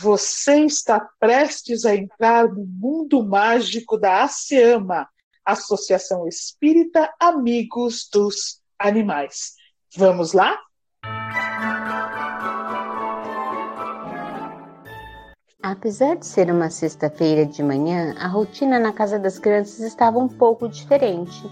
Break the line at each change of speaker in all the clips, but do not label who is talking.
Você está prestes a entrar no mundo mágico da ASEAMA, Associação Espírita Amigos dos Animais. Vamos lá?
Apesar de ser uma sexta-feira de manhã, a rotina na casa das crianças estava um pouco diferente.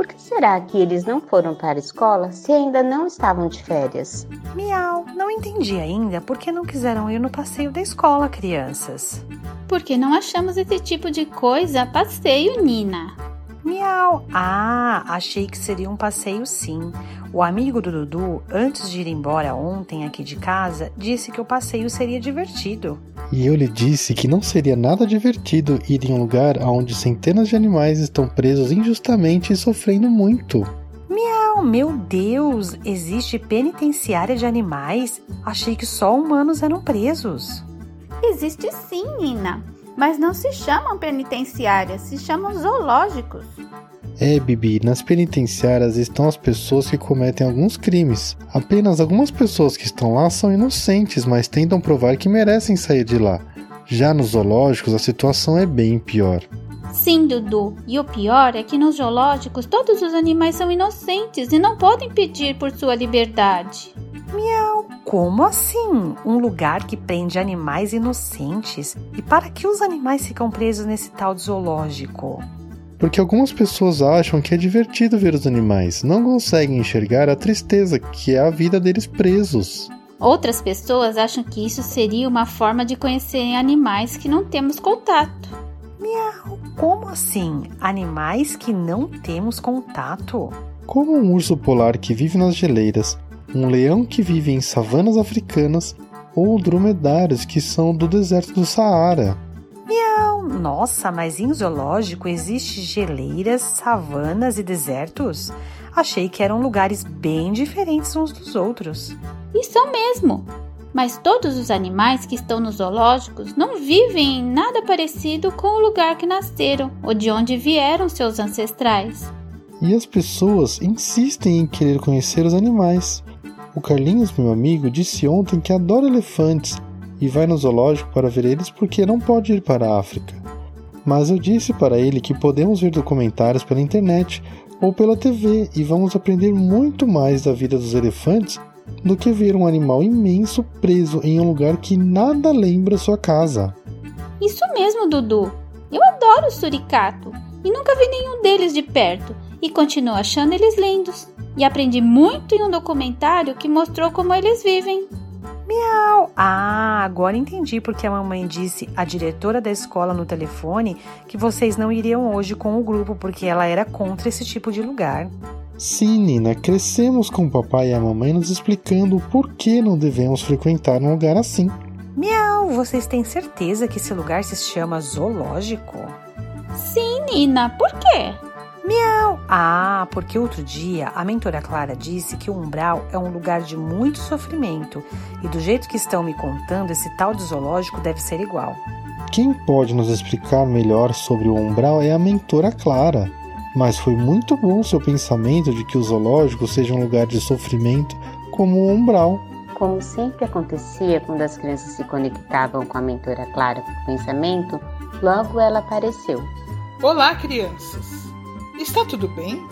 Por que será que eles não foram para a escola se ainda não estavam de férias?
Miau, não entendi ainda por que não quiseram ir no passeio da escola, crianças.
Porque não achamos esse tipo de coisa passeio, Nina.
Miau. Ah, achei que seria um passeio sim. O amigo do Dudu, antes de ir embora ontem aqui de casa, disse que o passeio seria divertido.
E eu lhe disse que não seria nada divertido ir em um lugar onde centenas de animais estão presos injustamente e sofrendo muito.
Miau, meu Deus, existe penitenciária de animais? Achei que só humanos eram presos.
Existe sim, Nina. Mas não se chamam penitenciárias, se chamam zoológicos.
É, Bibi, nas penitenciárias estão as pessoas que cometem alguns crimes. Apenas algumas pessoas que estão lá são inocentes, mas tentam provar que merecem sair de lá. Já nos zoológicos a situação é bem pior.
Sim, Dudu. E o pior é que nos zoológicos todos os animais são inocentes e não podem pedir por sua liberdade.
Miau, como assim? Um lugar que prende animais inocentes? E para que os animais ficam presos nesse tal de zoológico?
Porque algumas pessoas acham que é divertido ver os animais, não conseguem enxergar a tristeza que é a vida deles presos.
Outras pessoas acham que isso seria uma forma de conhecerem animais que não temos contato.
Miau, como assim? Animais que não temos contato?
Como um urso polar que vive nas geleiras, um leão que vive em savanas africanas ou dromedários que são do deserto do Saara.
Miau, nossa, mas em zoológico existe geleiras, savanas e desertos? Achei que eram lugares bem diferentes uns dos outros.
E são mesmo. Mas todos os animais que estão nos zoológicos não vivem em nada parecido com o lugar que nasceram ou de onde vieram seus ancestrais.
E as pessoas insistem em querer conhecer os animais. O Carlinhos, meu amigo, disse ontem que adora elefantes e vai no zoológico para ver eles porque não pode ir para a África. Mas eu disse para ele que podemos ver documentários pela internet ou pela TV e vamos aprender muito mais da vida dos elefantes do que ver um animal imenso preso em um lugar que nada lembra sua casa.
Isso mesmo, Dudu. Eu adoro suricato e nunca vi nenhum deles de perto e continuo achando eles lindos. E aprendi muito em um documentário que mostrou como eles vivem.
Miau! Ah, agora entendi porque a mamãe disse à diretora da escola no telefone que vocês não iriam hoje com o grupo porque ela era contra esse tipo de lugar.
Sim, Nina, crescemos com o papai e a mamãe nos explicando o porquê não devemos frequentar um lugar assim.
Miau, vocês têm certeza que esse lugar se chama zoológico?
Sim, Nina, por quê?
Miau! Ah, porque outro dia a mentora Clara disse que o umbral é um lugar de muito sofrimento e do jeito que estão me contando, esse tal de zoológico deve ser igual.
Quem pode nos explicar melhor sobre o umbral é a mentora Clara. Mas foi muito bom seu pensamento de que o zoológico seja um lugar de sofrimento como o umbral.
Como sempre acontecia quando as crianças se conectavam com a mentora Clara por pensamento, logo ela apareceu.
Olá, crianças! Está tudo bem?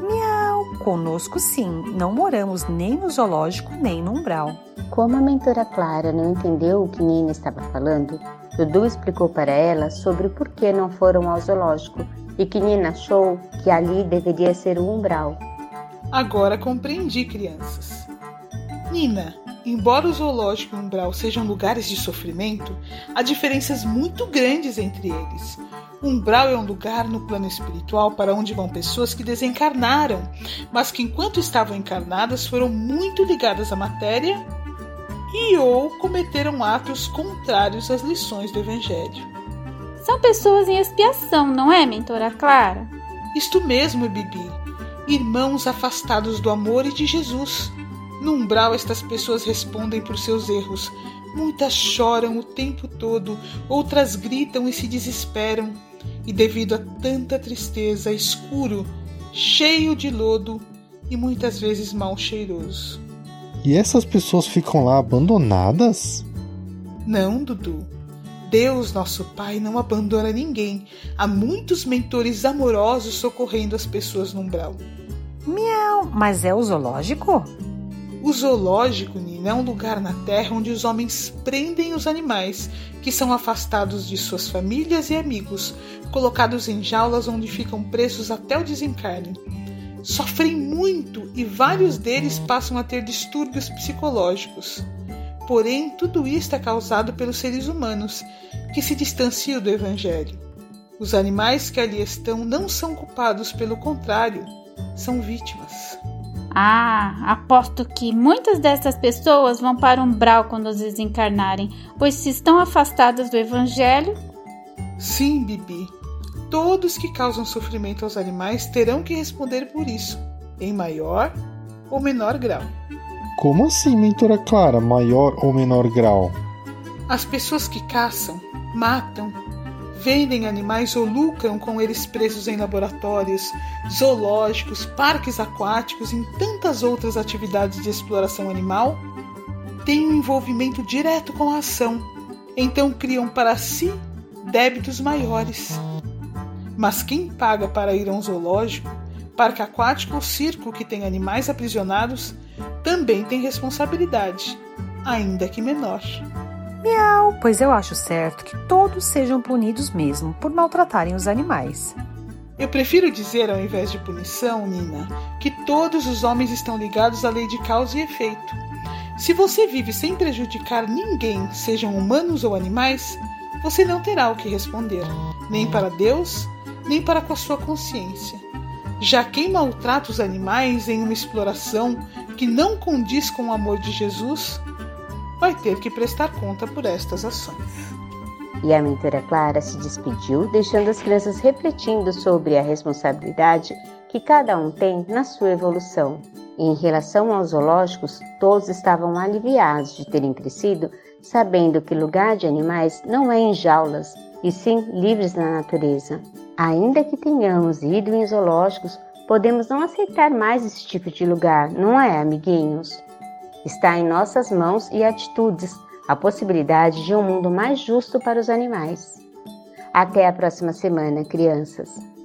Miau! Conosco sim, não moramos nem no zoológico nem no umbral.
Como a mentora Clara não entendeu o que Nina estava falando, Dudu explicou para ela sobre o porquê não foram ao zoológico e que Nina achou que ali deveria ser o umbral.
Agora compreendi, crianças. Nina, embora o zoológico e o umbral sejam lugares de sofrimento, há diferenças muito grandes entre eles. O umbral é um lugar no plano espiritual para onde vão pessoas que desencarnaram, mas que enquanto estavam encarnadas foram muito ligadas à matéria e ou cometeram atos contrários às lições do Evangelho.
São pessoas em expiação, não é, mentora Clara?
Isto mesmo, Bibi. Irmãos afastados do amor e de Jesus. No umbral, estas pessoas respondem por seus erros. Muitas choram o tempo todo, outras gritam e se desesperam. E devido a tanta tristeza, escuro, cheio de lodo e muitas vezes mal cheiroso.
E essas pessoas ficam lá abandonadas?
Não, Dudu. Deus, nosso Pai, não abandona ninguém. Há muitos mentores amorosos socorrendo as pessoas no umbral.
Miau, mas é o zoológico?
O zoológico, Nina, é um lugar na Terra onde os homens prendem os animais, que são afastados de suas famílias e amigos, colocados em jaulas onde ficam presos até o desencarne. Sofrem muito e vários deles passam a ter distúrbios psicológicos. Porém, tudo isto é causado pelos seres humanos, que se distanciam do Evangelho. Os animais que ali estão não são culpados, pelo contrário, são vítimas.
Ah, aposto que muitas dessas pessoas vão para um umbral quando desencarnarem, pois se estão afastadas do Evangelho.
Sim, Bibi. Todos que causam sofrimento aos animais terão que responder por isso, em maior ou menor grau.
Como assim, mentora Clara, maior ou menor grau?
As pessoas que caçam, matam, vendem animais ou lucram com eles presos em laboratórios, zoológicos, parques aquáticos e tantas outras atividades de exploração animal, têm um envolvimento direto com a ação, então criam para si débitos maiores. Mas quem paga para ir a um zoológico, parque aquático ou circo que tem animais aprisionados também tem responsabilidade, ainda que menor.
Miau, pois eu acho certo que todos sejam punidos mesmo por maltratarem os animais.
Eu prefiro dizer, ao invés de punição, Nina, que todos os homens estão ligados à lei de causa e efeito. Se você vive sem prejudicar ninguém, sejam humanos ou animais, você não terá o que responder, nem para Deus, nem para com a sua consciência. Já quem maltrata os animais em uma exploração que não condiz com o amor de Jesus, vai ter que prestar conta por estas ações.
E a mentora Clara se despediu, deixando as crianças refletindo sobre a responsabilidade que cada um tem na sua evolução. Em relação aos zoológicos, todos estavam aliviados de terem crescido, sabendo que lugar de animais não é em jaulas, e sim livres na natureza. Ainda que tenhamos ido em zoológicos, podemos não aceitar mais esse tipo de lugar, não é, amiguinhos? Está em nossas mãos e atitudes a possibilidade de um mundo mais justo para os animais. Até a próxima semana, crianças!